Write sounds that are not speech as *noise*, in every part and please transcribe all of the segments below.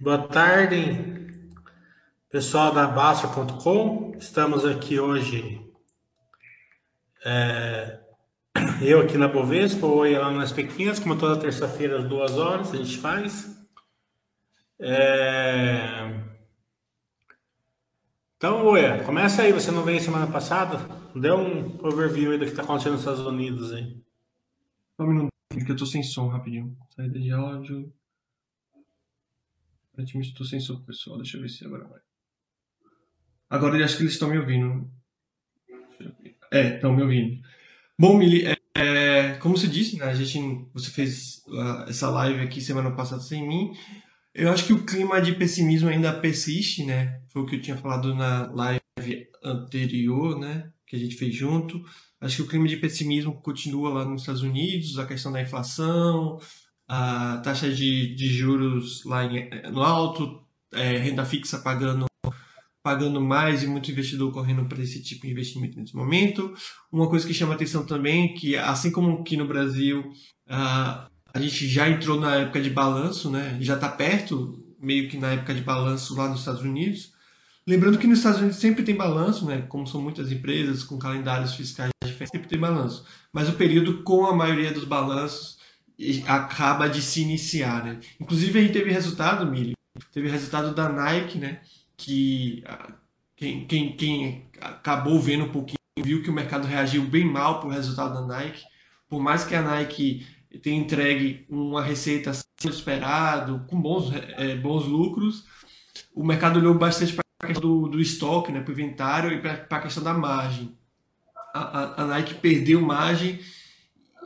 Boa tarde, pessoal da Basta.com. Estamos aqui hoje, é, *coughs* eu aqui na Bovespa, oi lá nas Pequinhas, como toda terça-feira, às duas horas, a gente faz. É... Então, Oi, começa aí, você não veio semana passada? Dê um overview aí do que está acontecendo nos Estados Unidos aí. Só um minuto, que eu tô sem som, rapidinho. Saída de áudio. Aparentemente estou sem som, pessoal. Deixa eu ver se agora vai. Agora eu acho que eles estão me ouvindo. É, estão me ouvindo. Bom, Mili, é, é, como você disse, né, a gente, você fez uh, essa live aqui semana passada sem mim. Eu acho que o clima de pessimismo ainda persiste, né? Foi o que eu tinha falado na live anterior, né? Que a gente fez junto. Acho que o clima de pessimismo continua lá nos Estados Unidos, a questão da inflação, a taxa de, de juros lá em, no alto, é, renda fixa pagando pagando mais e muito investidor correndo para esse tipo de investimento nesse momento. Uma coisa que chama atenção também que, assim como aqui no Brasil, a, a gente já entrou na época de balanço, né? já está perto, meio que na época de balanço lá nos Estados Unidos. Lembrando que nos Estados Unidos sempre tem balanço, né? como são muitas empresas com calendários fiscais diferentes, sempre tem balanço. Mas o período com a maioria dos balanços acaba de se iniciar, né? Inclusive a gente teve resultado, Mili, teve resultado da Nike, né? Que quem, quem, quem acabou vendo um pouquinho viu que o mercado reagiu bem mal para o resultado da Nike. Por mais que a Nike tenha entregue uma receita acima esperado, com bons, é, bons lucros, o mercado olhou bastante para a questão do, do estoque, né, para o inventário e para a questão da margem. A, a, a Nike perdeu margem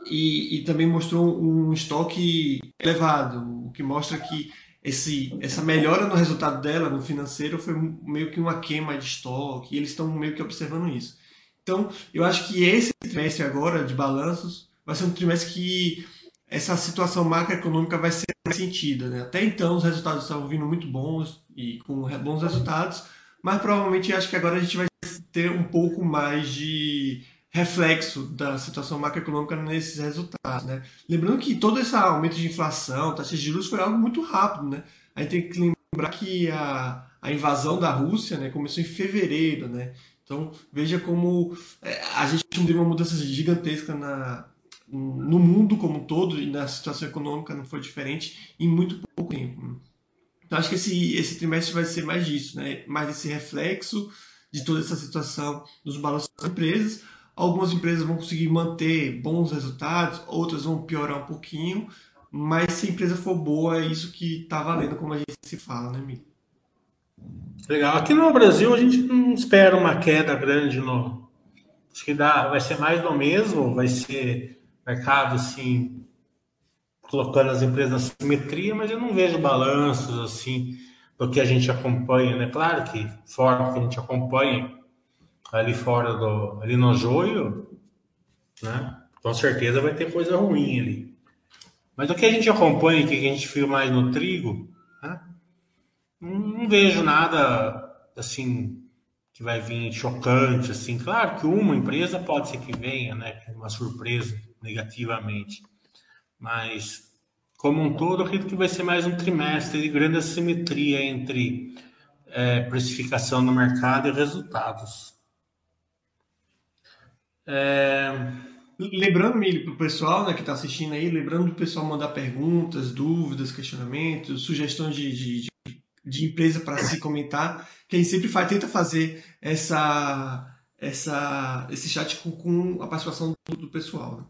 e, e também mostrou um estoque elevado, o que mostra que esse, essa melhora no resultado dela, no financeiro, foi meio que uma queima de estoque, e eles estão meio que observando isso. Então, eu acho que esse trimestre agora de balanços vai ser um trimestre que essa situação macroeconômica vai ser sentida. Né? Até então, os resultados estavam vindo muito bons e com bons resultados, mas provavelmente acho que agora a gente vai ter um pouco mais de reflexo da situação macroeconômica nesses resultados. Né? Lembrando que todo esse aumento de inflação, taxas de juros, foi algo muito rápido. Né? A gente tem que lembrar que a, a invasão da Rússia né, começou em fevereiro. Né? Então, veja como é, a gente teve uma mudança gigantesca na, no mundo como um todo e na situação econômica não foi diferente em muito pouco tempo. Então, acho que esse, esse trimestre vai ser mais disso, né? mais esse reflexo de toda essa situação dos balanços das empresas, Algumas empresas vão conseguir manter bons resultados, outras vão piorar um pouquinho, mas se a empresa for boa, é isso que está valendo, como a gente se fala, né, Mito? Legal. Aqui no Brasil a gente não espera uma queda grande no. Acho que dá, vai ser mais do mesmo, vai ser mercado assim, colocando as empresas na simetria, mas eu não vejo balanços assim do que a gente acompanha, né? Claro que fora que a gente acompanha, ali fora do. ali no joio, né? Com certeza vai ter coisa ruim ali. Mas o que a gente acompanha, que a gente viu mais no trigo, né? não, não vejo nada assim que vai vir chocante, assim. Claro que uma empresa pode ser que venha, né? Uma surpresa negativamente. Mas, como um todo, acredito que vai ser mais um trimestre de grande assimetria entre é, precificação no mercado e resultados. É... Lembrando, Mili, para o pessoal né, que está assistindo aí, lembrando do pessoal mandar perguntas, dúvidas, questionamentos, sugestões de, de, de empresa para se comentar, que a gente sempre faz, tenta fazer essa, essa, esse chat com, com a participação do, do pessoal. Né?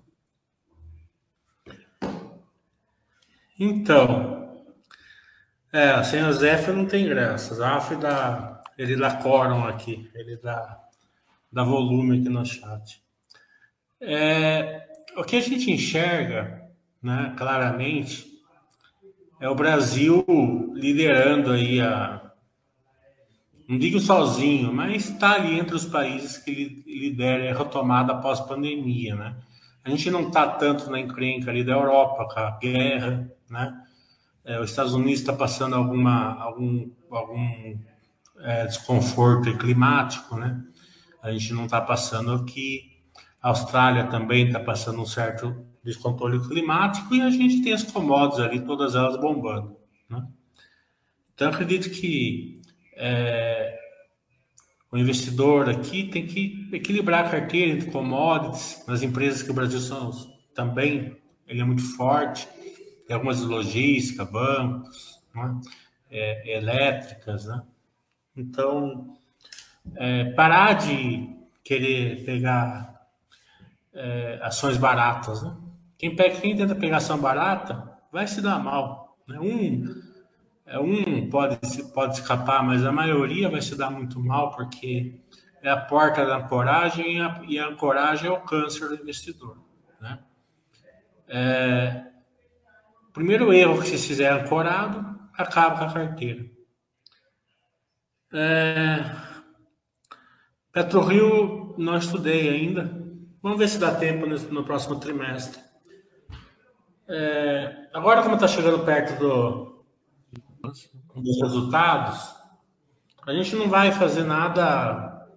Então, é, sem o Zé não tem graça. O Zaf dá, ele dá quórum aqui, ele dá, dá volume aqui no chat. É, o que a gente enxerga, né, claramente, é o Brasil liderando aí a. Não digo sozinho, mas está ali entre os países que lideram a retomada pós-pandemia, né? A gente não está tanto na encrenca ali da Europa, com a guerra, né? É, os Estados Unidos está passando alguma, algum, algum é, desconforto climático, né? A gente não está passando aqui. A Austrália também está passando um certo descontrole climático e a gente tem as commodities ali, todas elas bombando. Né? Então, acredito que é, o investidor aqui tem que equilibrar a carteira entre commodities, nas empresas que o Brasil são, também ele é muito forte, tem algumas de logística, bancos, né? é, elétricas, né? Então, é, parar de querer pegar é, ações baratas, né? Quem, pega, quem tenta pegar ação barata vai se dar mal. Né? Um, é, um pode, pode escapar, mas a maioria vai se dar muito mal porque é a porta da ancoragem e a, e a ancoragem é o câncer do investidor. Né? É, primeiro erro que vocês fizer ancorado, acaba com a carteira. É, PetroRio não estudei ainda. Vamos ver se dá tempo no, no próximo trimestre. É, agora, como está chegando perto do, dos resultados, a gente não vai fazer nada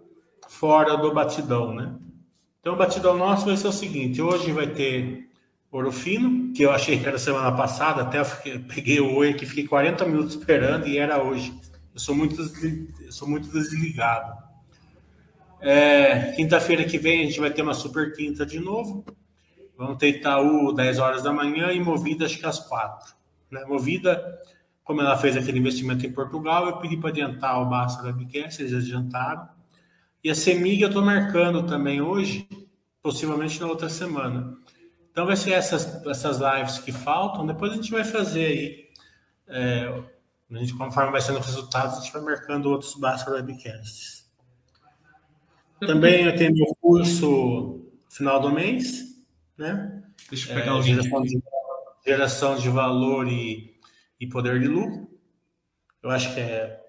fora do batidão, né? Então, o batidão nosso vai ser o seguinte: hoje vai ter ouro fino, que eu achei que era semana passada, até eu peguei o oi aqui, fiquei 40 minutos esperando e era hoje. Eu sou muito, eu sou muito desligado. É, Quinta-feira que vem a gente vai ter uma super quinta de novo. Vamos ter Itaú 10 horas da manhã e Movida acho que às 4. Né? Movida, como ela fez aquele investimento em Portugal, eu pedi para adiantar o Basta da BQS, eles adiantaram. E a Semig eu estou marcando também hoje, possivelmente na outra semana. Então vai ser essas, essas lives que faltam, depois a gente vai fazer aí. É, a gente, conforme vai sendo os resultados, a gente vai marcando outros Basta Webcasts. Também eu tenho meu curso final do mês, né? Deixa eu pegar é, o geração de, geração de valor e, e poder de lucro. Eu acho que é,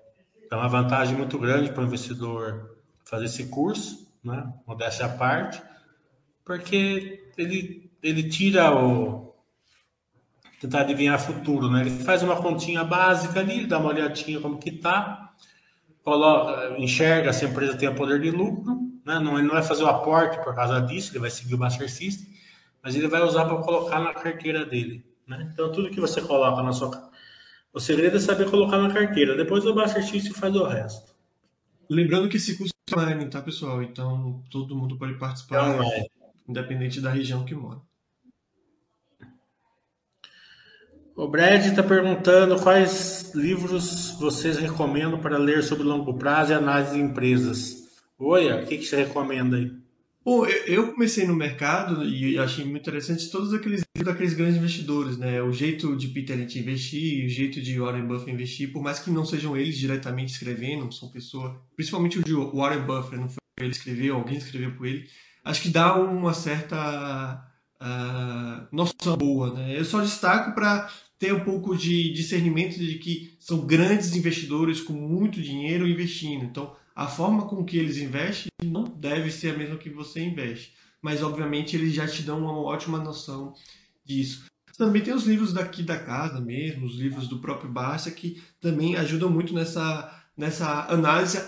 é uma vantagem muito grande para o investidor fazer esse curso, né? Modéstia à parte, porque ele, ele tira o. tentar adivinhar futuro, né? Ele faz uma continha básica ali, dá uma olhadinha como que tá coloca, enxerga se a empresa tem poder de lucro, né? não, ele não vai fazer o aporte por causa disso, ele vai seguir o Master System, mas ele vai usar para colocar na carteira dele. Né? Então, tudo que você coloca na sua. O segredo é saber colocar na carteira, depois o Master System faz o resto. Lembrando que esse curso é online, tá, pessoal? Então, todo mundo pode participar, é independente da região que mora. O Brad está perguntando quais livros vocês recomendam para ler sobre longo prazo e análise de empresas. Oi, o que, que você recomenda aí? Bom, eu comecei no mercado e achei muito interessante todos aqueles daqueles grandes investidores, né? O jeito de Peter Lynch investir, o jeito de Warren Buffett investir, por mais que não sejam eles diretamente escrevendo, são pessoas, principalmente o Warren Buffett, não foi ele escreveu, alguém escreveu por ele, acho que dá uma certa uh, noção boa, né? Eu só destaco para ter um pouco de discernimento de que são grandes investidores com muito dinheiro investindo. Então, a forma com que eles investem não deve ser a mesma que você investe. Mas, obviamente, eles já te dão uma ótima noção disso. Também tem os livros daqui da casa mesmo, os livros do próprio Barça, que também ajudam muito nessa, nessa análise.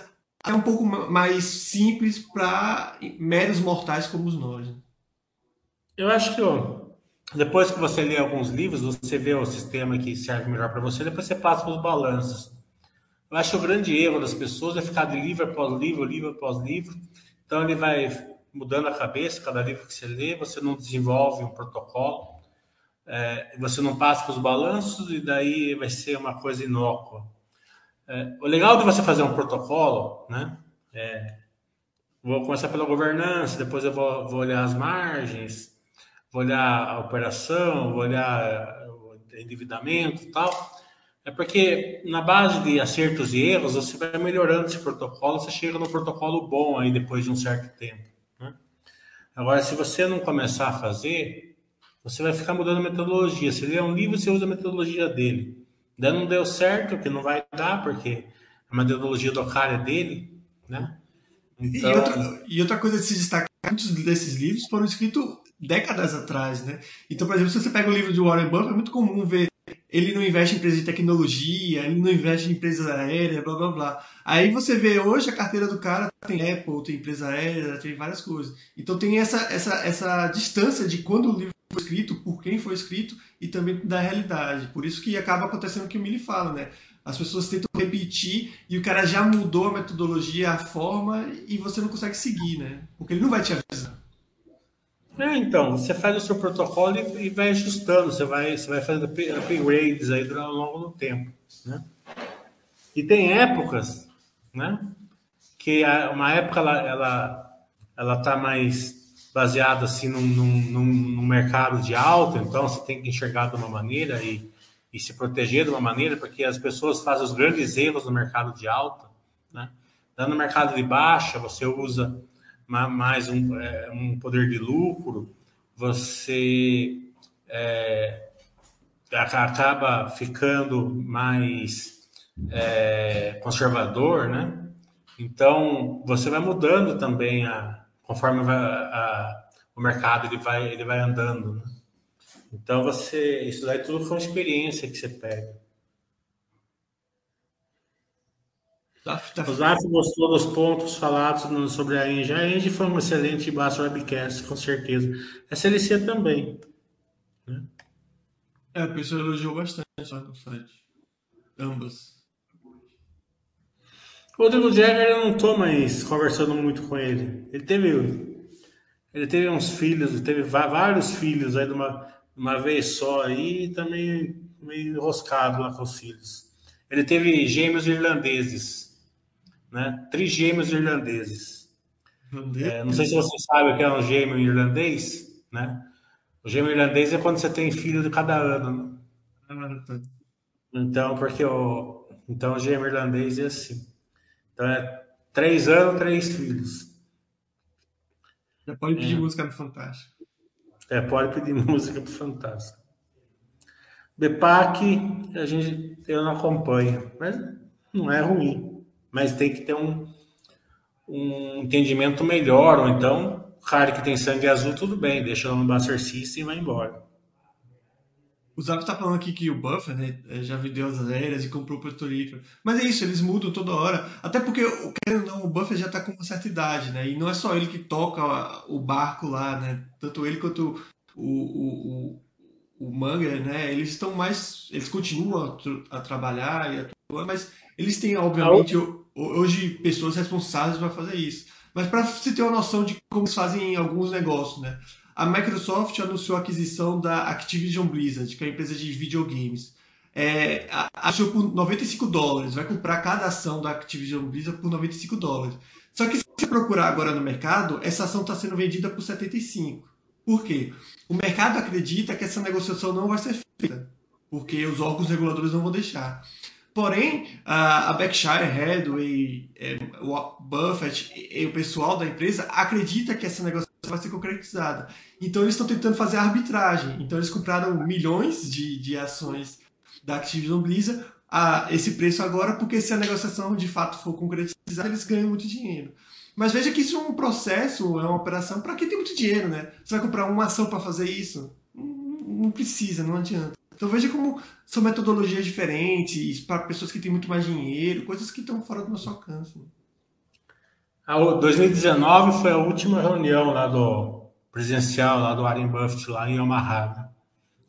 É um pouco mais simples para meros mortais como nós. Né? Eu acho que ó, depois que você lê alguns livros, você vê o sistema que serve melhor para você, depois você passa para os balanços. Eu acho que o grande erro das pessoas é ficar de livro após livro, livro após livro. Então ele vai mudando a cabeça, cada livro que você lê, você não desenvolve um protocolo, é, você não passa para os balanços e daí vai ser uma coisa inócua. É, o legal de você fazer um protocolo, né? É, vou começar pela governança, depois eu vou, vou olhar as margens, vou olhar a operação, vou olhar o endividamento e tal. É porque na base de acertos e erros, você vai melhorando esse protocolo, você chega no protocolo bom aí depois de um certo tempo. Né? Agora, se você não começar a fazer, você vai ficar mudando a metodologia. Se lê um livro, você usa a metodologia dele. Daí não deu certo, que não vai dar, porque a metodologia do cara é dele, né? Então... E, outra, e outra coisa de se destacar, muitos desses livros foram escritos décadas atrás, né? Então, por exemplo, se você pega o livro de Warren Buffett, é muito comum ver ele não investe em empresas de tecnologia, ele não investe em empresas aéreas, blá blá blá. Aí você vê hoje a carteira do cara tem Apple, tem empresa aérea, tem várias coisas. Então tem essa, essa, essa distância de quando o livro foi escrito, por quem foi escrito e também da realidade. Por isso que acaba acontecendo o que o Mili fala, né? As pessoas tentam repetir e o cara já mudou a metodologia, a forma e você não consegue seguir, né? Porque ele não vai te avisar. É, então, você faz o seu protocolo e, vai ajustando, você vai, você vai fazendo upgrades aí ao longo do tempo, né? E tem épocas, né? Que uma época ela, ela, ela tá mais baseada assim num, num, num, mercado de alta, então você tem que enxergar de uma maneira e, e se proteger de uma maneira, porque as pessoas fazem os grandes erros no mercado de alta, né? No mercado de baixa, você usa mais um, é, um poder de lucro, você é, acaba ficando mais é, conservador, né? Então você vai mudando também a, conforme a, o mercado ele vai ele vai andando. Né? Então você isso daí tudo foi uma experiência que você pega. O Zaf gostou dos pontos falados sobre a Engie. A Engie foi um excelente base webcast, com certeza. A CLC também. Né? É, a pessoa elogiou bastante lá no site. Ambas. O Rodrigo Jagger, eu não estou mais conversando muito com ele. Ele teve, ele teve uns filhos, teve vários filhos aí de uma, uma vez só aí e também meio enroscado lá com os filhos. Ele teve gêmeos irlandeses né? Trigêmeos irlandeses. É, não sei se você sabe o que é um gêmeo irlandês, né? O gêmeo irlandês é quando você tem filho de cada ano. Né? Então, porque o então o gêmeo irlandês é assim. Então é três anos, três filhos. Já pode pedir é. música pro Fantástico. É, pode pedir *laughs* música pro Fantástico. BEPAC, a gente eu não acompanho, mas não é ruim mas tem que ter um, um entendimento melhor, ou então, cara que tem sangue azul, tudo bem, deixa ela no Buster System e vai embora. O Zap tá falando aqui que o Buffer né, é, já vendeu as aéreas e comprou o Porto Rico. Mas é isso, eles mudam toda hora. Até porque, querendo não, o Buffer já tá com uma certa idade, né? E não é só ele que toca o barco lá, né? Tanto ele quanto o, o, o, o né? Eles estão mais. Eles continuam a, a trabalhar e atuar, mas eles têm, obviamente, hoje pessoas responsáveis para fazer isso. Mas para você ter uma noção de como eles fazem alguns negócios, né? A Microsoft anunciou a aquisição da Activision Blizzard, que é uma empresa de videogames. É, achou por 95 dólares, vai comprar cada ação da Activision Blizzard por 95 dólares. Só que se você procurar agora no mercado, essa ação está sendo vendida por 75. Por quê? O mercado acredita que essa negociação não vai ser feita, porque os órgãos reguladores não vão deixar. Porém, a Berkshire Hathaway, é, o Buffett e o pessoal da empresa acredita que essa negociação vai ser concretizada. Então, eles estão tentando fazer arbitragem. Então, eles compraram milhões de, de ações da Activision Blizzard a esse preço agora, porque se a negociação de fato for concretizada, eles ganham muito dinheiro. Mas veja que isso é um processo, é uma operação para quem tem muito dinheiro, né? Você vai comprar uma ação para fazer isso? Não precisa, não adianta. Então veja como são metodologias diferentes para pessoas que têm muito mais dinheiro, coisas que estão fora do nosso alcance. Né? A 2019 foi a última reunião lá do presencial lá do Warren Buffett lá em Omaha. Né?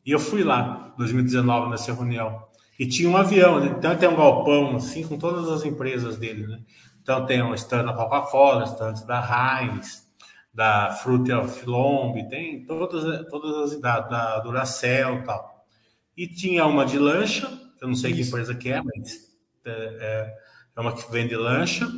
E eu fui lá 2019 nessa reunião. E tinha um avião, né? então tem um galpão assim com todas as empresas dele, né? Então tem um stand da Coca-Cola, stand da Heinz, da Fruit of Lomb, tem todas, todas as da, da Duracell tal. E tinha uma de lancha, eu não sei Isso. que empresa que é, mas é, é, é, uma que vende lancha.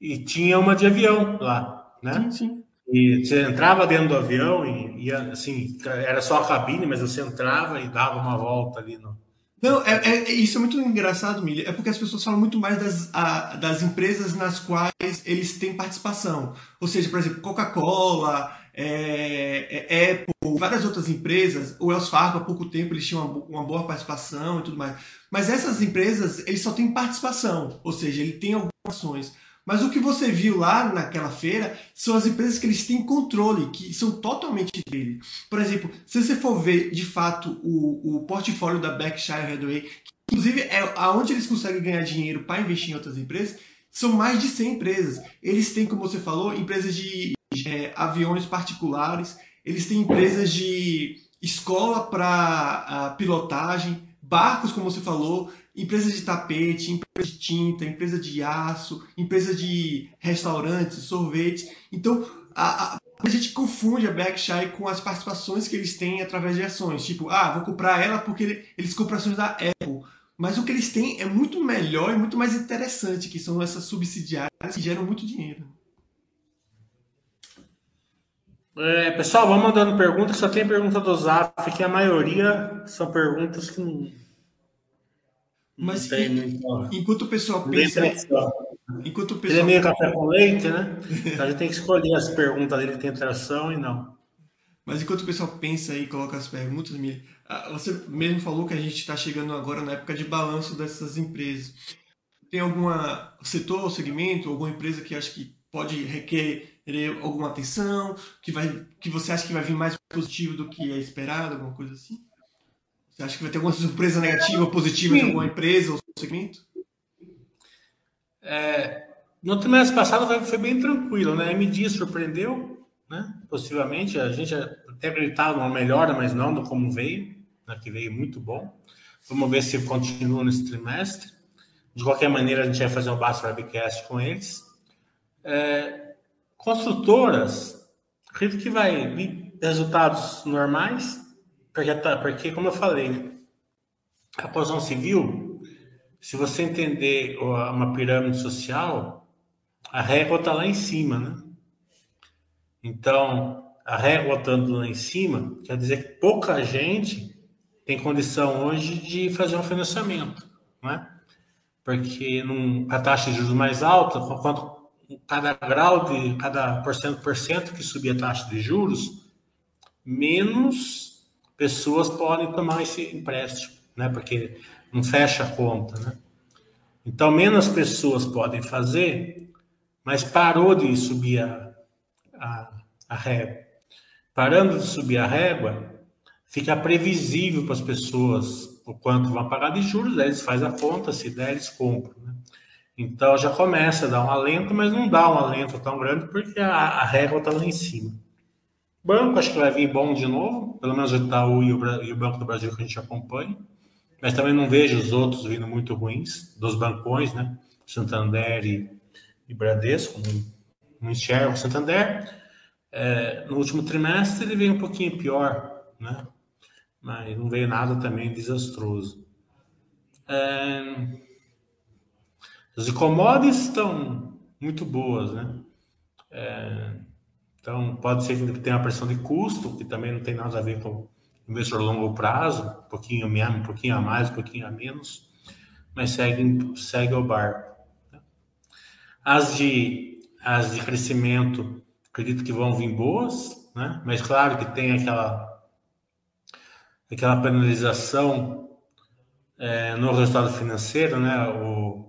E tinha uma de avião lá, né? Sim, sim. E você entrava dentro do avião e ia, assim, era só a cabine, mas você entrava e dava uma volta ali no, não, é, é, isso é muito engraçado, Milha. É porque as pessoas falam muito mais das, a, das empresas nas quais eles têm participação. Ou seja, por exemplo, Coca-Cola, é, é, Apple, várias outras empresas. O Wells Fargo, há pouco tempo, eles tinham uma, uma, boa participação e tudo mais. Mas essas empresas, eles só têm participação. Ou seja, ele tem algumas ações. Mas o que você viu lá naquela feira são as empresas que eles têm controle, que são totalmente dele. Por exemplo, se você for ver de fato o, o portfólio da Berkshire Hathaway, que inclusive é aonde eles conseguem ganhar dinheiro para investir em outras empresas, são mais de 100 empresas. Eles têm, como você falou, empresas de é, aviões particulares, eles têm empresas de escola para pilotagem, barcos, como você falou, empresas de tapete, empresa de tinta, empresa de aço, empresa de restaurantes, sorvetes. Então, a, a, a gente confunde a Berkshire com as participações que eles têm através de ações. Tipo, ah, vou comprar ela porque eles compram ações da Apple. Mas o que eles têm é muito melhor e muito mais interessante, que são essas subsidiárias que geram muito dinheiro. É, pessoal, vamos mandando perguntas. Só tem pergunta do Zap, que a maioria são perguntas que não. Mas não tem, enquanto o pessoal pensa. Enquanto o pessoal... Ele é meio café com leite, né? *laughs* Então a gente tem que escolher as perguntas dele que tem tração e não. Mas enquanto o pessoal pensa e coloca as perguntas, Mili, você mesmo falou que a gente está chegando agora na época de balanço dessas empresas. Tem algum setor segmento, alguma empresa que acha que pode requerer alguma atenção, que, vai, que você acha que vai vir mais positivo do que é esperado, alguma coisa assim? Você acha que vai ter alguma surpresa negativa ou positiva Sim. de alguma empresa ou segmento? É, no trimestre passado foi, bem tranquilo, né? A MD surpreendeu, né? Possivelmente, a gente até acreditava numa melhora, mas não do como veio, né? que veio muito bom. Vamos ver se continua nesse trimestre. De qualquer maneira, a gente vai fazer um Basso Webcast com eles. É, construtoras, acredito que vai vir resultados normais, porque, porque como eu falei, a construção civil se você entender uma pirâmide social, a régua está lá em cima, né? Então, a régua estando lá em cima, quer dizer que pouca gente tem condição hoje de fazer um financiamento, né? Porque num, a taxa de juros mais alta, quanto cada grau de cada porcento por cento que subir a taxa de juros, menos pessoas podem tomar esse empréstimo, né? Porque não fecha a conta, né? Então, menos pessoas podem fazer, mas parou de subir a, a, a régua. Parando de subir a régua, fica previsível para as pessoas o quanto vão pagar de juros, aí eles fazem a conta, se der, eles compram. Né? Então, já começa a dar um alento, mas não dá um alento tão grande porque a, a régua está lá em cima. Banco, acho que vai vir bom de novo, pelo menos o Itaú e o, e o Banco do Brasil que a gente acompanha mas também não vejo os outros vindo muito ruins, dos bancões, né? Santander e, e Bradesco, não, não enxergo Santander. É, no último trimestre ele veio um pouquinho pior, né? Mas não veio nada também desastroso. É, as commodities estão muito boas, né? É, então pode ser que tenha uma pressão de custo, que também não tem nada a ver com investidor a longo prazo, um pouquinho, um pouquinho a mais, um pouquinho a menos, mas segue, segue o barco. As de, as de crescimento, acredito que vão vir boas, né? mas claro que tem aquela, aquela penalização é, no resultado financeiro, né? o,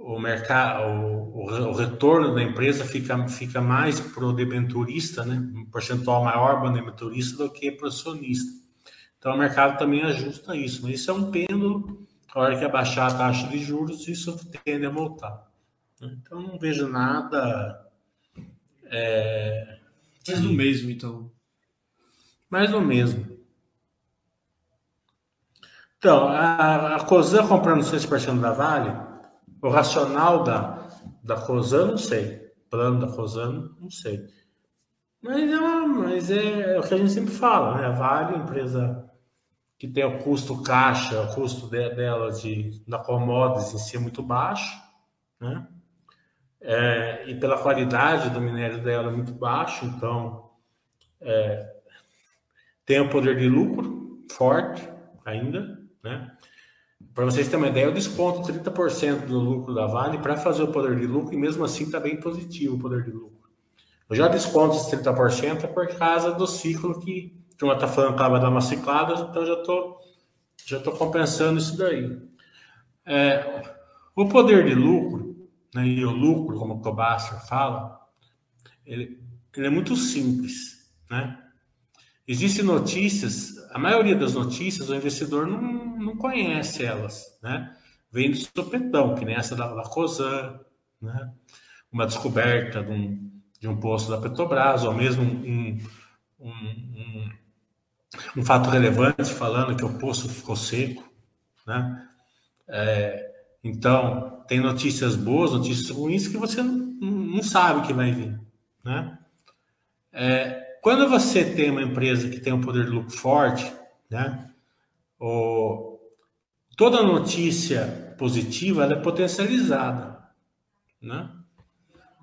o mercado, o, o, retorno da empresa fica, fica mais para o debenturista, né? um percentual maior para o debenturista do que para o acionista. Então o mercado também ajusta isso, mas isso é um pêndulo. A hora que abaixar a taxa de juros, isso tende a voltar. Então não vejo nada. É, mais do mesmo, então. Mais do mesmo. Então, a, a Cosan comprando 6% da Vale, o racional da, da Cosan, não sei. Plano da Cosan, não sei. Mas, é, mas é, é, o que a gente sempre fala, né? Vale, empresa que tem o custo caixa, o custo de, dela de, da commodities em si é muito baixo, né? É, e pela qualidade do minério dela é muito baixo, então é, tem o poder de lucro forte ainda, né? Para vocês terem uma ideia, eu desconto 30% do lucro da Vale para fazer o poder de lucro e mesmo assim está bem positivo o poder de lucro. Eu já desconto esses 30% por causa do ciclo que a turma está falando que ela vai dar uma ciclada, então já estou já tô compensando isso daí. É, o poder de lucro, né, e o lucro, como o Tobasser fala, ele, ele é muito simples. Né? Existem notícias, a maioria das notícias o investidor não, não conhece elas, né? Vem do sopetão, que nem essa da, da COSAN, né? Uma descoberta de um, de um posto da Petrobras, ou mesmo um, um, um, um fato relevante falando que o poço ficou seco, né? É, então, tem notícias boas, notícias ruins que você não, não sabe que vai vir, né? É, quando você tem uma empresa que tem um poder de lucro forte, né? Toda notícia positiva é potencializada, né?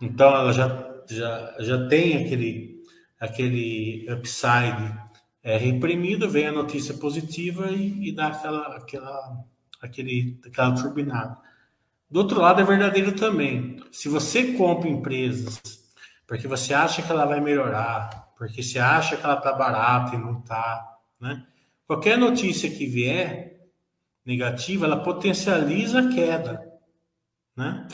Então ela já, já, já tem aquele, aquele upside é, reprimido, vem a notícia positiva e, e dá aquela, aquela, aquele, aquela turbinada. Do outro lado é verdadeiro também. Se você compra empresas porque você acha que ela vai melhorar, porque você acha que ela está barata e não está, né? Qualquer notícia que vier negativa, ela potencializa a queda, né?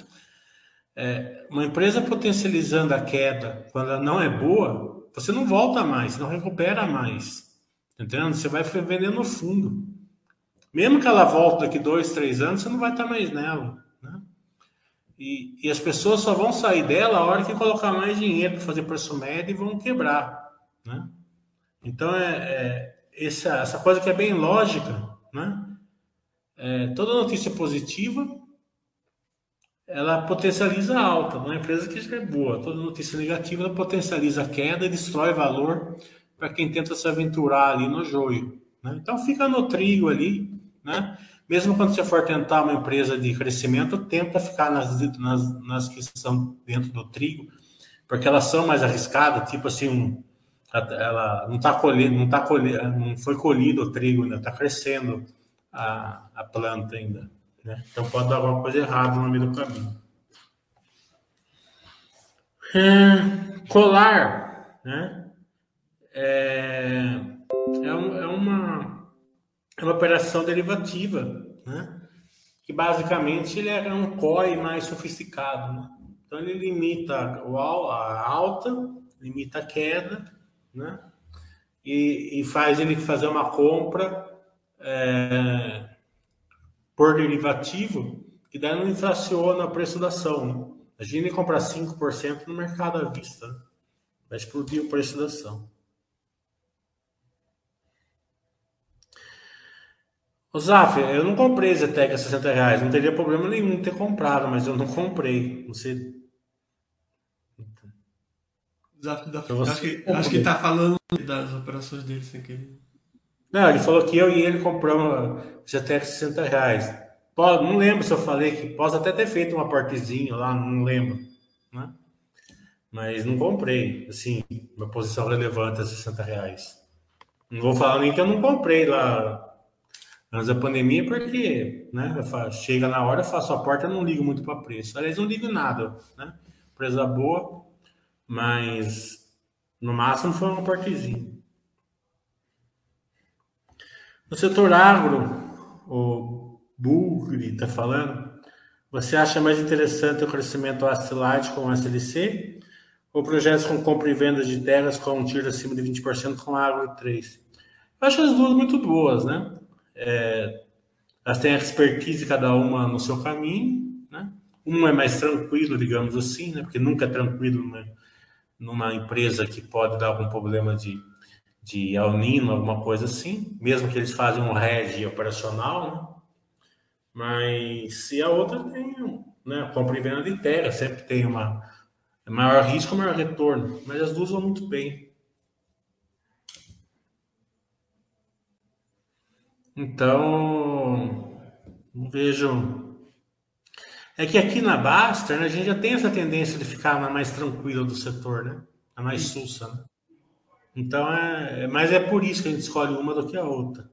É, uma empresa potencializando a queda quando ela não é boa, você não volta mais, não recupera mais. Entendendo? Você vai vendendo no fundo. Mesmo que ela volte daqui dois, três anos, você não vai estar mais nela. E, e as pessoas só vão sair dela a hora que colocar mais dinheiro para fazer preço médio e vão quebrar. Né? Então, é, é essa, essa coisa que é bem lógica, né? É, toda notícia positiva ela potencializa alta, uma empresa que já é boa. Toda notícia negativa ela potencializa a queda e destrói valor para quem tenta se aventurar ali no joio. Né? Então fica no trigo ali, né? Mesmo quando você for tentar uma empresa de crescimento, tenta ficar nas, nas, nas que são dentro do trigo, porque elas são mais arriscadas, tipo assim, um, ela não está colhendo, não tá colhendo, não foi colhido o trigo ainda, está crescendo a, a planta ainda. Né? Então pode dar alguma coisa errada no meio do caminho. É, colar, né? É, é, é, uma, é uma operação derivativa, né? Que basicamente ele é um COI mais sofisticado, né? Então ele limita a alta, limita a queda, né? E, e faz ele fazer uma compra é, por derivativo, que daí não inflaciona o preço da ação. Né? Imagina ele comprar 5% no mercado à vista. Né? Vai explodir o preço da ação. O Zaf, eu não comprei Zetec a 60 reais. Não teria problema nenhum ter comprado, mas eu não comprei. Não sei. Zaf, da... acho, que, acho que tá falando das operações dele sem querer. Não, ele falou que eu e ele compramos Zetec 60 reais. Não lembro se eu falei que posso até ter feito um aportezinho lá, não lembro. Né? Mas não comprei, assim, uma posição relevante a 60 reais. Não vou falar nem que eu não comprei lá antes da pandemia, porque né, chega na hora, faço a porta, não ligo muito para preço. Aliás, não ligo nada, né? Empresa boa, mas no máximo foi um aportezinho. No setor agro, o Bugri está falando, você acha mais interessante o crescimento Astilite com o SLC ou projetos com compra e venda de terras com um tiro acima de 20% com agro 3? Eu acho as duas muito boas, né? É, elas têm a expertise cada uma no seu caminho, né? Uma é mais tranquilo, digamos assim, né? Porque nunca é tranquilo numa, empresa que pode dar algum problema de, de El alguma coisa assim, mesmo que eles façam um RED operacional, né? Mas se a outra tem, né? Compra e venda de terra, sempre tem uma maior risco, maior retorno, mas as duas vão muito bem. Então, vejo. É que aqui na Baster, né, a gente já tem essa tendência de ficar na mais tranquila do setor, né? A mais sussa, né? Então, é, é, mas é por isso que a gente escolhe uma do que a outra.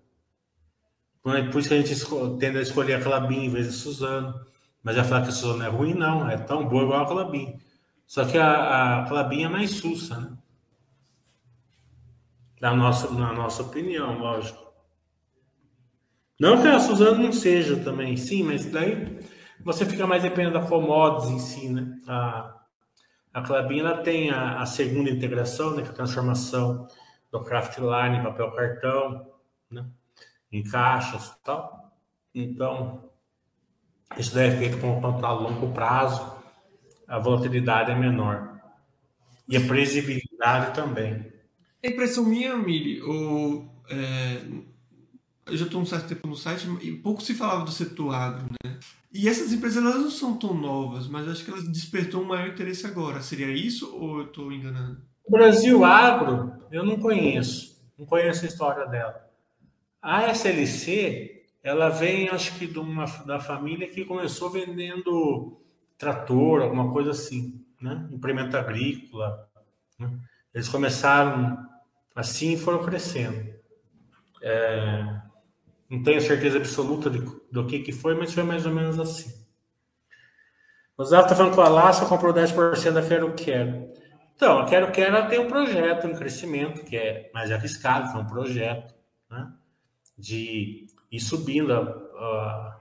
É por isso que a gente tende a escolher a Clabin em vez de Suzano. Mas já falar que a Suzano é ruim, não. É tão boa igual a Clabin. Só que a, a Clabin é mais sussa, né? Na nossa, na nossa opinião, lógico. Não que a Suzano não seja também, sim, mas daí você fica mais dependendo da commodities em si, né? A, a Clabin tem a, a, segunda integração, né, que é a transformação do craft line em papel cartão, né, em caixas e tal. Então, isso daí é feito com um contrato a longo prazo, a volatilidade é menor. E a previsibilidade também. A impressão minha, Mili, o, é, eu já estou um certo tempo no site e pouco se falava do setor agro, né? E essas empresas elas não são tão novas, mas acho que elas despertou um maior interesse agora. Seria isso ou eu estou enganando? Brasil Agro, eu não conheço. Não conheço a história dela. A SLC, ela vem, acho que, de uma, da família que começou vendendo trator, alguma coisa assim, né? Implemento agrícola. Né? Eles começaram assim e foram crescendo. É, não tenho certeza absoluta de, do que, que foi, mas foi mais ou menos assim. O Zé está falando que o Alaska comprou 10% da Quero Quero. Então, a Quero Quero tem um projeto em crescimento, que é mais arriscado, que é um projeto né, de ir subindo a, a,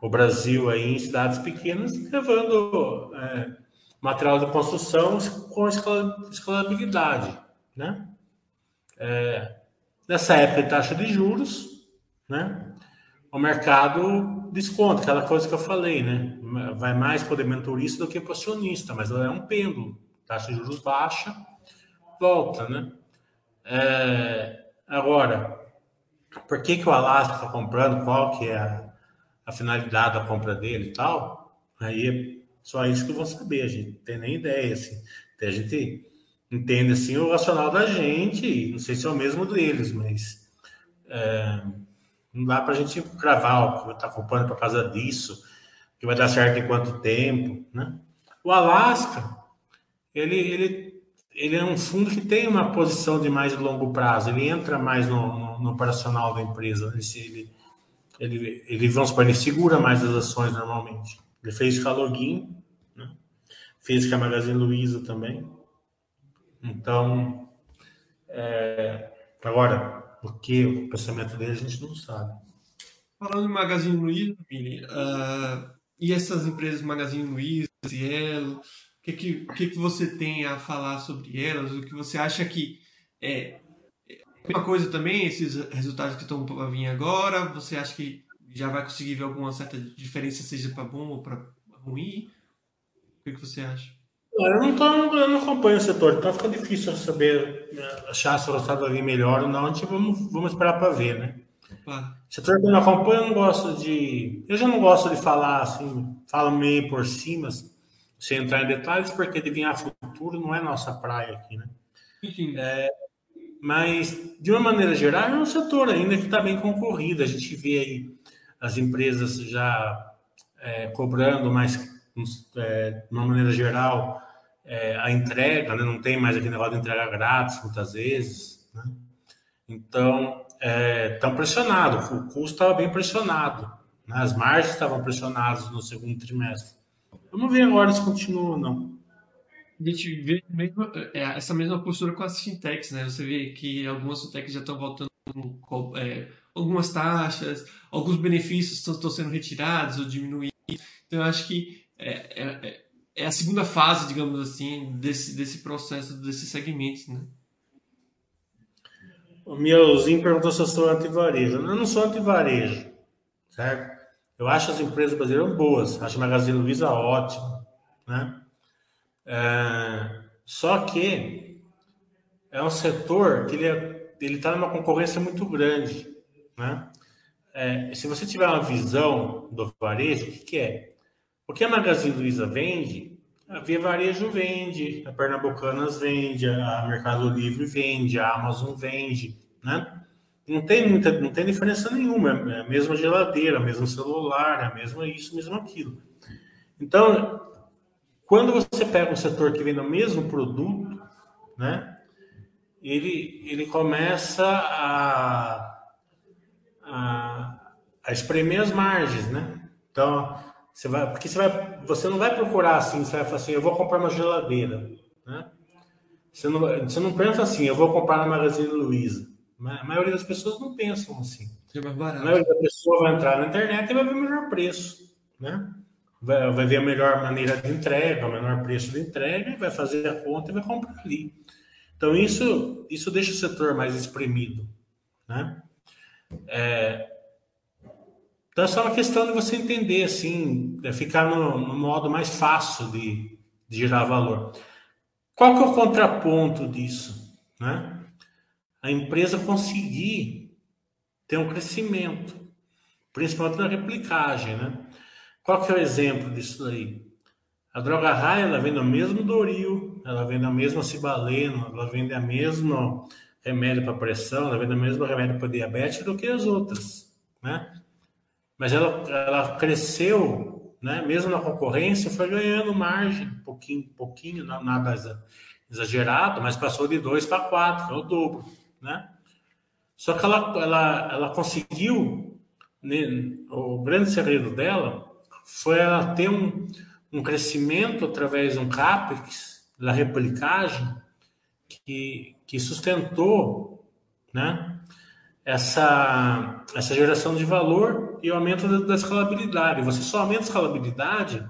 o Brasil aí em cidades pequenas, levando é, material de construção com escalabilidade. Né? É, nessa época de taxa de juros, né? O mercado desconta, aquela coisa que eu falei, né? Vai mais para o dementorista do que para o acionista, mas é um pêndulo. Taxa de juros baixa, volta, né? É, agora, por que, que o Alasca está comprando? Qual que é a, a, finalidade da compra dele e tal? Aí é só isso que vou saber, a gente não tem nem ideia, assim. A gente entende, assim, o racional da gente, não sei se é o mesmo deles, mas... É, não dá para a gente cravar que está comprando por causa disso, que vai dar certo em quanto tempo, né? O Alasca, ele, ele, ele é um fundo que tem uma posição de mais longo prazo, ele entra mais no, no, no operacional da empresa, né? ele, ele, ele, vamos supor, ele segura mais as ações normalmente. Ele fez com a Login, né? fez com a Magazine Luiza também. Então, é, agora, porque o pensamento dele a gente não sabe. Falando em Magazine Luiza, Billy, uh, e essas empresas Magazine Luiza, Cielo, o que, que, que, que você tem a falar sobre elas? O que você acha que é, é uma coisa também, esses resultados que estão para vir agora, você acha que já vai conseguir ver alguma certa diferença, seja para bom ou para ruim? O que, que você acha? Eu não, tô, eu não acompanho o setor, então fica difícil saber né, achar se o resultado vai vir melhor ou não. Tipo, vamos, vamos esperar para ver, né? Setor que eu não acompanho, eu não gosto de. Eu já não gosto de falar assim, falo meio por cima, sem entrar em detalhes, porque adivinhar futuro não é nossa praia aqui, né? É, mas, de uma maneira geral, é um setor ainda que está bem concorrido. A gente vê aí as empresas já é, cobrando mais, é, de uma maneira geral, é, a entrega, né? não tem mais aquele negócio de entrega grátis muitas vezes. Né? Então, estão é, pressionados, o custo estava bem pressionado, né? as margens estavam pressionadas no segundo trimestre. Vamos ver agora se continua ou não. A gente vê mesmo, é, essa mesma postura com as fintechs, né? Você vê que algumas fintechs já estão voltando é, algumas taxas, alguns benefícios estão, sendo retirados ou diminuídos. Então, eu acho que é, é, a segunda fase, digamos assim, desse, desse processo, desses segmentos, né? O Mielzinho perguntou se eu sou anti-varejo. Eu não sou anti-varejo, certo? Eu acho as empresas brasileiras boas, acho a Magazine Luiza ótima, né? É, só que é um setor que ele é, ele está numa concorrência muito grande, né? É, se você tiver uma visão do varejo, o que, que é? O que a Magazine Luiza vende, a Via Varejo vende, a Pernambucanas vende, a Mercado Livre vende, a Amazon vende, né? Não tem muita, não tem diferença nenhuma, é a mesma geladeira, mesmo celular, é a mesma isso, mesmo aquilo. Então, quando você pega um setor que vende o mesmo produto, né? Ele, ele começa a, a, a espremer as margens, né? Então, você vai, porque você, vai, você não vai procurar assim, você vai falar assim, eu vou comprar uma geladeira. Né? Você, não, você não pensa assim, eu vou comprar na Magazine Luiza. A maioria das pessoas não pensam assim. É a maioria das pessoas vai entrar na internet e vai ver o melhor preço. Né? Vai, vai ver a melhor maneira de entrega, o menor preço de entrega, vai fazer a conta e vai comprar ali. Então, isso, isso deixa o setor mais espremido. Né? É, então é só uma questão de você entender, assim, é ficar no, no modo mais fácil de, de gerar valor. Qual que é o contraponto disso? Né? A empresa conseguir tem um crescimento, principalmente na replicagem, né? Qual que é o exemplo disso daí? A droga raia, ela vem do mesmo Doril, ela vem da mesma cibaleno, ela vem da mesma remédio para pressão, ela vem do mesmo remédio para diabetes do que as outras, né? Mas ela, ela cresceu, né? Mesmo na concorrência, foi ganhando margem, pouquinho, pouquinho, nada exagerado, mas passou de 2 para 4, é o dobro, né? Só que ela, ela, ela conseguiu, né, o grande segredo dela foi ela ter um, um crescimento através de um CAPEX, da replicagem, que, que sustentou né, essa, essa geração de valor e o aumento da, da escalabilidade. Você só aumenta a escalabilidade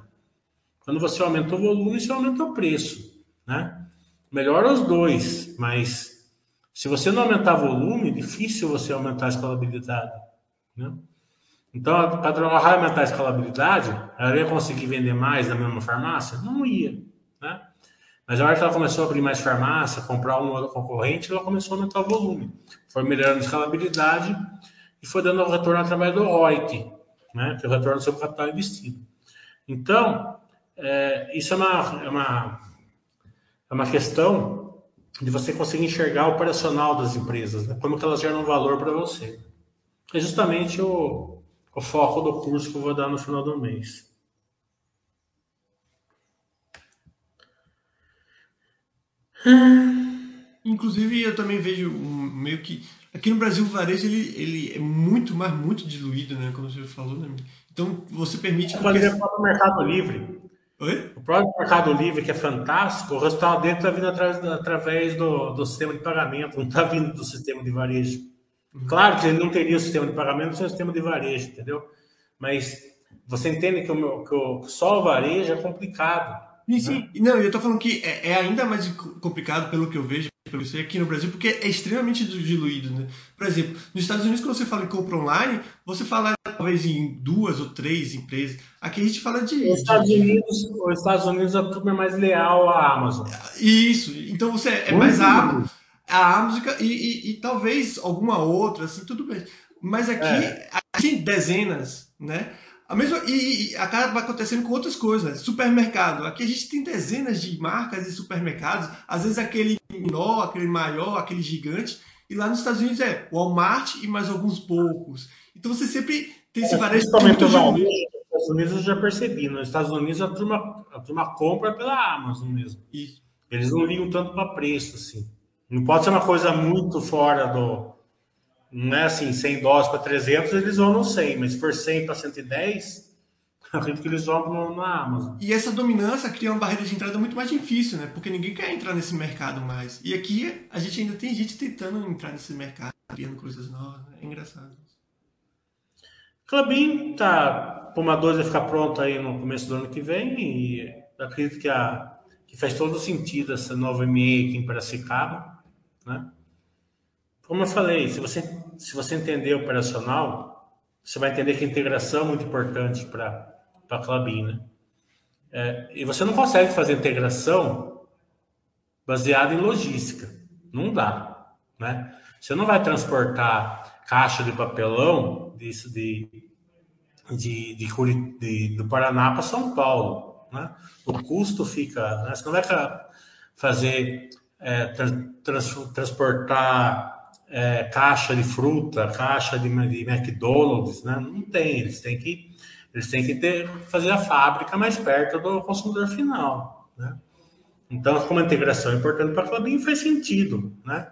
quando você aumenta o volume e você aumenta o preço. Né? Melhora os dois, mas se você não aumentar volume, é difícil você aumentar a escalabilidade. Né? Então, para aumentar a escalabilidade, ela ia conseguir vender mais na mesma farmácia? Não ia. Né? Mas a hora que ela começou a abrir mais farmácia, comprar um outro concorrente, ela começou a aumentar o volume. Foi melhorando a escalabilidade e foi dando retorno através do ROIC, né? que é o retorno sobre o capital investido. Então, é, isso é uma, é, uma, é uma questão de você conseguir enxergar o operacional das empresas, né? como que elas geram valor para você. É justamente o, o foco do curso que eu vou dar no final do mês. Inclusive, eu também vejo um, meio que. Aqui no Brasil, o varejo ele, ele é muito, mas muito diluído, né? Como você falou, né? Então, você permite. Que... o Mercado Livre. Oi? O próprio Mercado Livre, que é fantástico, o resultado dele está vindo através, através do, do sistema de pagamento, não está vindo do sistema de varejo. Uhum. Claro que ele não teria o sistema de pagamento sem o sistema de varejo, entendeu? Mas você entende que, o, que o, só o varejo é complicado. Sim, sim. Né? Não, eu tô falando que é, é, ainda mais complicado pelo que eu vejo, pelo que eu sei aqui no Brasil, porque é extremamente diluído, né? Por exemplo, nos Estados Unidos, quando você fala em compra online, você fala talvez em duas ou três empresas. Aqui a gente fala de. Os Estados Unidos, os Estados Unidos a turma é mais leal à Amazon. Isso. Então você é Muito mais a, a Amazon e, e, e, talvez alguma outra, assim, tudo bem. Mas aqui, é. tem dezenas, né? A mesma, e, e acaba acontecendo com outras coisas. Né? Supermercado. Aqui a gente tem dezenas de marcas de supermercados. Às vezes aquele menor, aquele maior, aquele gigante. E lá nos Estados Unidos é Walmart e mais alguns poucos. Então você sempre tem esse é, varejo. Principalmente nos Estados Unidos eu já percebi. Nos Estados Unidos a turma, a turma compra pela Amazon mesmo. Isso. Eles não ligam tanto para preço assim. Não pode ser uma coisa muito fora do, não é assim, 100 dólares para 300, eles vão no 100, mas se for 100 para 110, acredito que eles vão na Amazon. E essa dominância cria uma barreira de entrada muito mais difícil, né? Porque ninguém quer entrar nesse mercado mais. E aqui a gente ainda tem gente tentando entrar nesse mercado, criando coisas novas. Né? É engraçado. Clabin tá, Puma 2 vai ficar pronto aí no começo do ano que vem e acredito que, a, que faz todo sentido essa nova ME aqui em Piracicaba, né? Como eu falei, se você, se você entender operacional, você vai entender que a integração é muito importante para a Clabin, né? É, e você não consegue fazer integração baseada em logística. Não dá, né? Você não vai transportar caixa de papelão de, de, de, de, de do Paraná para São Paulo, né? O custo fica... Né? Você não vai fazer... É, trans, transportar é, caixa de fruta, caixa de, de, McDonald's, né? Não tem, eles têm que eles têm que ter, fazer a fábrica mais perto do consumidor final, né? Então, como a integração é importante para a Clabin, faz sentido, né?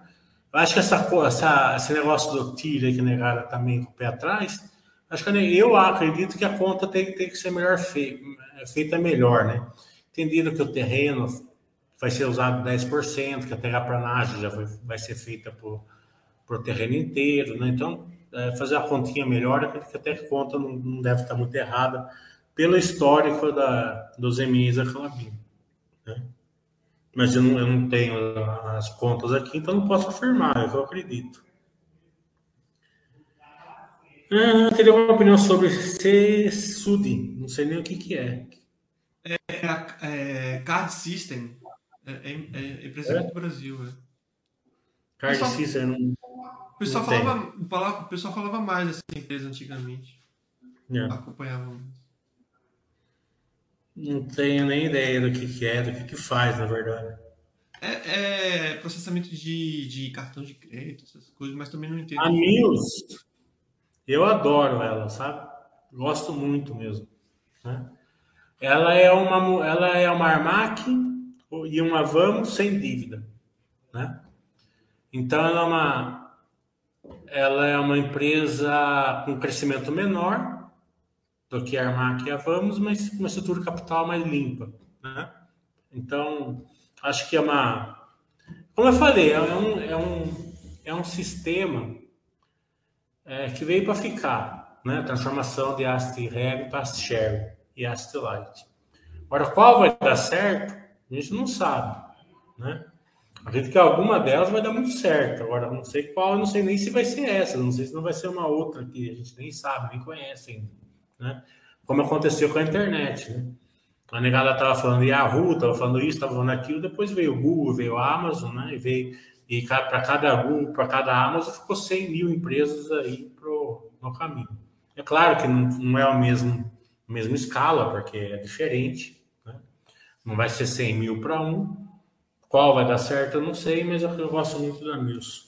Eu acho que essa, essa, esse negócio do tiro que negara também com o pé atrás, acho que eu acredito que a conta tem, tem que ser melhor feita, feita melhor, né? Entendido que o terreno vai ser usado 10%, que a terraplanagem já vai, vai ser feita por para o terreno inteiro, né? Então, é, fazer a continha melhor, acredito que até a conta não, não, deve estar muito errada pelo histórico da, dos EMIs da Calabim, né? Mas eu não, eu não, tenho as contas aqui, então não posso afirmar, é eu acredito. Ah, teria uma opinião sobre CSUD, não sei nem o que, que é. É, é, é Card System, é, é, é empresa é? do Brasil. É. Card System, não... O pessoal, falava, o pessoal falava mais dessa empresa antigamente. É. Acompanhava Não tenho nem ideia do que, que é, do que, que faz, na verdade. É, é, processamento de, de cartão de crédito, essas coisas, mas também não entendo. A Mills, eu adoro ela, sabe? Gosto muito mesmo. Né? Ela é uma, ela é uma Armac e uma Vamos sem dívida, né? Então ela é uma, ela é uma empresa com crescimento menor do que a Armac e a Vamos, mas com uma estrutura capital mais limpa, né? Então acho que é uma. Como eu falei, é um, é um, é um sistema é, que veio para ficar, né? Transformação de asset heavy para asset share e asset light. Agora, qual vai dar certo, a gente não sabe, né? Acredito que alguma delas vai dar muito certo. Agora, não sei qual, não sei nem se vai ser essa, não sei se não vai ser uma outra que a gente nem sabe, nem conhece ainda, né? Como aconteceu com a internet, né? A negada estava falando Yahoo, estava falando isso, estava falando aquilo, depois veio o Google, veio a Amazon, né? E veio e para cada Google, para cada Amazon, ficou 100 mil empresas aí pro, no caminho. É claro que não, não é a mesma, mesma escala, porque é diferente, né? Não vai ser 100 mil para um. Qual vai dar certo, eu não sei, mas eu, gosto muito da Mills.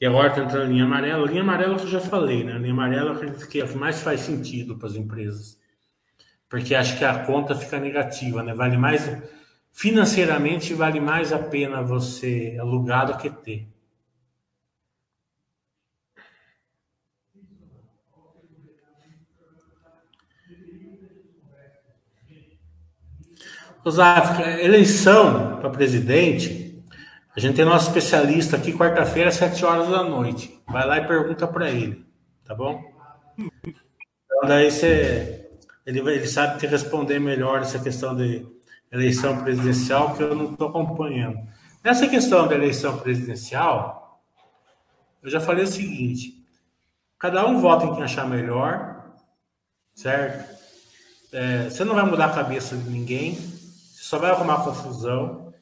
E agora está entrando a linha amarela. Linha amarela eu já falei, né? Linha amarela eu acredito que é que mais faz sentido para as empresas porque acho que a conta fica negativa, né? Vale mais financeiramente vale mais a pena você alugar do que ter. Osaf, eleição para presidente, a gente tem nosso especialista aqui quarta-feira às 7 horas da noite. Vai lá e pergunta para ele, tá bom? Então daí você ele, ele sabe te responder melhor essa questão de eleição presidencial que eu não estou acompanhando. Nessa questão da eleição presidencial, eu já falei o seguinte: cada um vota em quem achar melhor, certo? É, você não vai mudar a cabeça de ninguém, só vai arrumar confusão,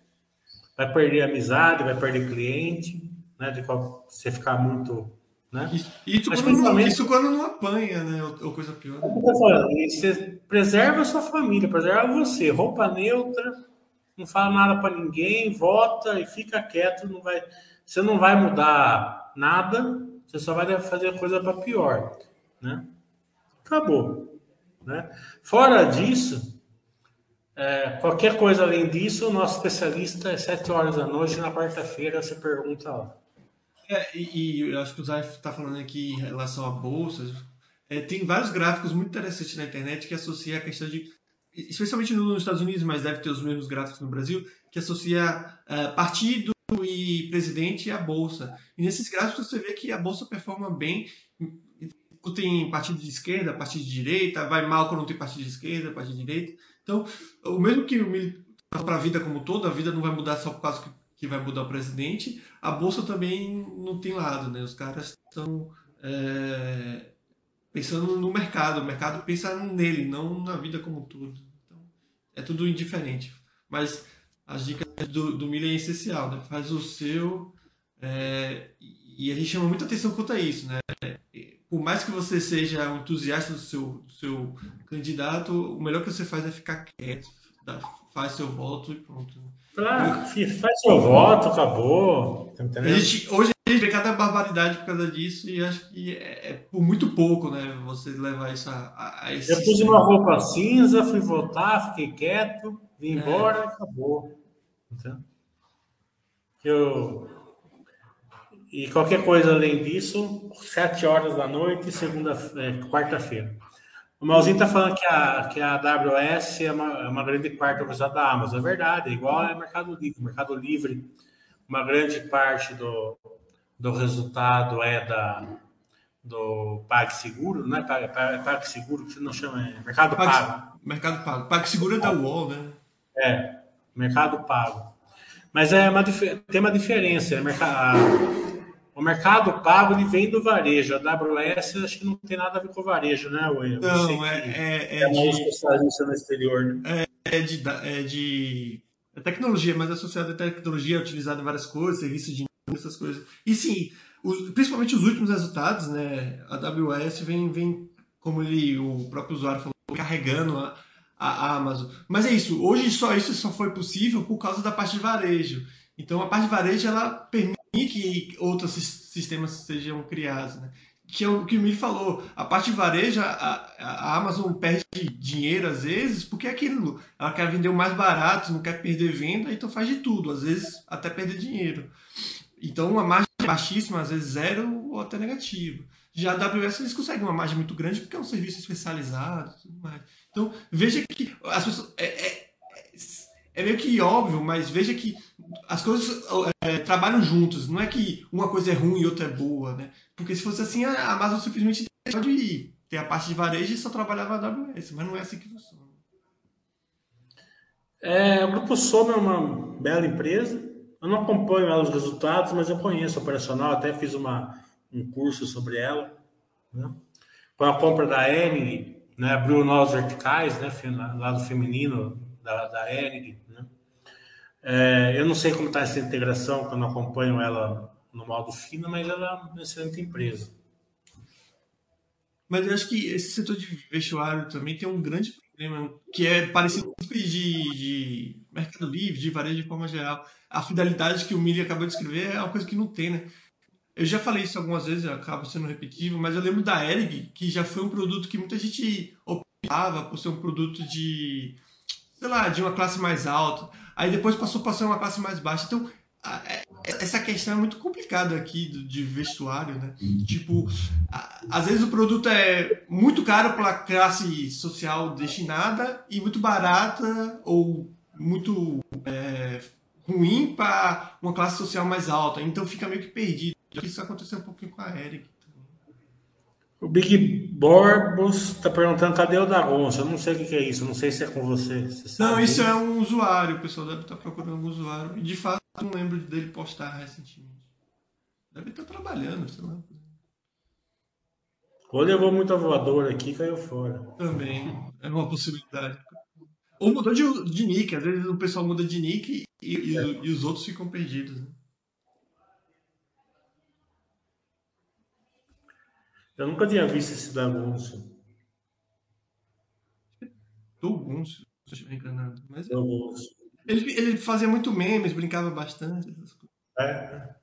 vai perder amizade, vai perder cliente, né? De você ficar muito né? Isso, Mas, quando não, isso quando não apanha, né? Ou, coisa pior. Você preserva a sua família, preserva você. Roupa neutra, não fala nada para ninguém, vota e fica quieto. Não vai, você não vai mudar nada, você só vai fazer coisa para pior. Né? Acabou. Né? Fora disso, é, qualquer coisa além disso, o nosso especialista é 7 horas da noite na quarta-feira, você pergunta lá. É, e, e, eu acho que o Zay está falando aqui em relação a bolsas. É, tem vários gráficos muito interessantes na internet que associa a questão de, especialmente nos Estados Unidos, mas deve ter os mesmos gráficos no Brasil, que associa uh, partido e presidente à bolsa. E nesses gráficos você vê que a bolsa performa bem. Tem partido de esquerda, partido de direita, vai mal quando tem partido de esquerda, partido de direita. Então, o mesmo que para a vida como toda, a vida não vai mudar só por causa que vai mudar o presidente, a bolsa também não tem lado, né? Os caras estão é, pensando no mercado, o mercado pensa nele, não na vida como todo. Então, é tudo indiferente. Mas as dicas do, do Miller é essencial, né? Faz o seu é, e a gente chama muita atenção quanto a isso, né? Por mais que você seja um entusiasta do seu, do seu candidato, o melhor que você faz é ficar quieto, faz seu voto e pronto. Claro, faz seu voto, acabou. Tá a gente, hoje a gente vê cada barbaridade por causa disso e acho que é, é por muito pouco, né? Você levar isso a, a esse. Eu pus uma roupa cinza, fui votar, fiquei quieto, vim é. embora, acabou. Então, eu. E qualquer coisa além disso, sete horas da noite, segunda, é, quarta-feira. O Malzinho está falando que a, que a AWS é uma, é uma grande parte do da Amazon. É verdade, é igual ao Mercado Livre. Mercado Livre, uma grande parte do, do resultado é da, do PagSeguro, não é PagSeguro, que não chama, é Mercado Pago. Pago. Mercado Pago. PagSeguro é da UOL, né? É, Mercado Pago. Mas é uma, tem uma diferença. É mercado, o mercado pago ele vem do varejo. A AWS acho que não tem nada a ver com o varejo, né, Will? Não, é, é, é, é de, especialista no exterior. Né? É, é, de, é de é tecnologia, mas associada à tecnologia, é utilizada em várias coisas, serviços de essas coisas. E sim, os, principalmente os últimos resultados, né? A AWS vem, vem como ele, o próprio usuário falou, carregando a, a Amazon. Mas é isso, hoje só isso só foi possível por causa da parte de varejo. Então a parte de varejo ela permite que outros sistemas sejam criados, né? que é o que o Mir falou, a parte de varejo, a, a, Amazon perde dinheiro às vezes, porque é aquilo, ela quer vender o mais barato, não quer perder venda, então faz de tudo, às vezes até perder dinheiro. Então uma margem baixíssima, às vezes zero ou até negativo. Já a AWS eles conseguem uma margem muito grande porque é um serviço especializado tudo mais. Então veja que as pessoas. É, é, é meio que óbvio, mas veja que as coisas é, trabalham juntas. Não é que uma coisa é ruim e outra é boa, né? Porque se fosse assim, a Amazon simplesmente deixou de ter a parte de varejo e só trabalhava a AWS, mas não é assim que funciona. É, o Grupo Soma é uma bela empresa. Eu não acompanho ela os resultados, mas eu conheço a operacional, até fiz uma, um curso sobre ela. Né? Com a compra da Enig, né, abriu novos verticais, né, lado feminino da, da Enig. Né? É, eu não sei como está essa integração, que eu não acompanho ela no modo fino, mas ela é uma excelente empresa. Mas eu acho que esse setor de vestuário também tem um grande problema, que é parecido com de, de Mercado Livre, de varejo de forma geral. A fidelidade que o Mili acabou de escrever é uma coisa que não tem, né? Eu já falei isso algumas vezes, acabo sendo repetitivo, mas eu lembro da Erig, que já foi um produto que muita gente optava por ser um produto de, sei lá, de uma classe mais alta. Aí depois passou a ser uma classe mais baixa. Então, é, essa questão é muito complicada aqui de vestuário, né? Tipo, às vezes o produto é muito caro para classe social destinada e muito barata ou muito é, ruim para uma classe social mais alta. Então fica meio que perdido. Isso aconteceu um pouquinho com a Eric. O Big Borbos está perguntando cadê o Dagonça. Eu não sei o que é isso, não sei se é com você. você não, isso é um usuário, o pessoal deve estar procurando um usuário. E de fato não lembro dele postar recentemente. Deve estar trabalhando, sei lá. Ou levou muita voadora aqui e caiu fora. Também, é uma possibilidade. Ou mudou de, de nick, às vezes o pessoal muda de nick e, e, e os outros ficam perdidos. Né? Eu nunca tinha visto esse Dagunço. Dogunço, se eu estiver enganado. Mas é. ele, ele fazia muito memes, brincava bastante. É.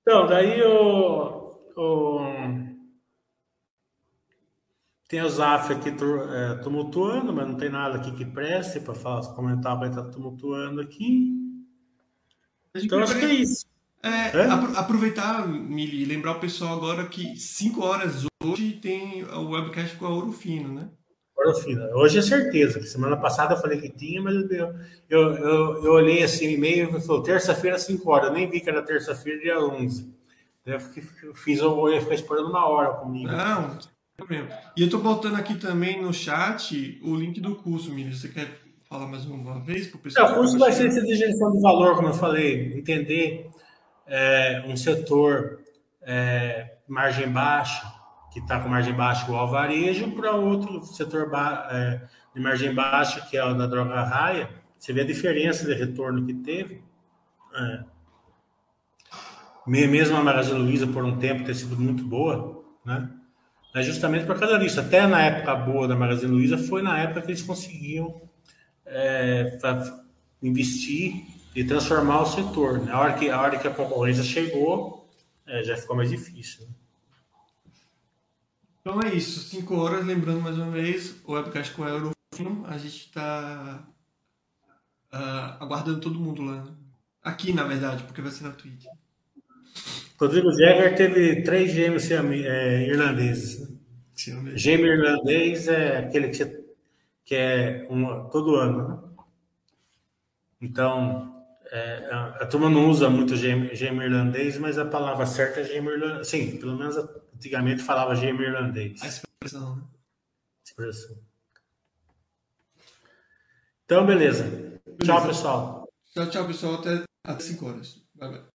Então, daí o, o... tem o Zaf aqui é, tumultuando, mas não tem nada aqui que preste para falar, comentar, vai estar tumultuando aqui. Então, acho que é isso. É, é? aproveitar, Mili, e lembrar o pessoal agora que 5 horas hoje tem o webcast com a Ouro Fino, né? Ouro Fino. Hoje é certeza, que semana passada eu falei que tinha, mas eu, eu, eu, eu olhei assim, e-mail e falou, terça-feira, 5 horas. Eu nem vi que era terça-feira, dia 11. Eu fiz, eu ia ficar esperando uma hora comigo. Não, problema. E eu tô botando aqui também no chat o link do curso, Mili. Você quer falar mais uma vez para o pessoal? É, o curso vai ser essa de gestão de valor, como eu falei, entender é, um setor é, margem baixa, que está com margem baixa igual ao varejo, para outro setor é, de margem baixa, que é o da droga raia, você vê a diferença de retorno que teve. É, mesmo a Magazine Luiza, por um tempo, ter sido muito boa, né? É justamente por causa disso. Até na época boa da Magazine Luiza, foi na época que eles conseguiam é, investir e transformar o setor. Né? A, hora que, a hora que a concorrência chegou, é, já ficou mais difícil. Né? Então é isso, 5 horas, lembrando mais uma vez, o webcast com a Eurofino, a gente está uh, ah, aguardando todo mundo lá. Aqui, na verdade, porque vai ser na Twitch. Rodrigo Jäger teve três gêmeos é, irlandeses. Né? Gêmeo irlandês é aquele que, que é um, todo ano, né? Então, é, a, turma não usa muito gêmeo, gêmeo, irlandês, mas a palavra certa é gêmeo irlandês. Sim, pelo menos antigamente falava gêmeo irlandês. A expressão, né? Expressão. Então, beleza. beleza. Tchau, pessoal. Tchau, tchau, pessoal. Até, até 5 horas. Bye, bye.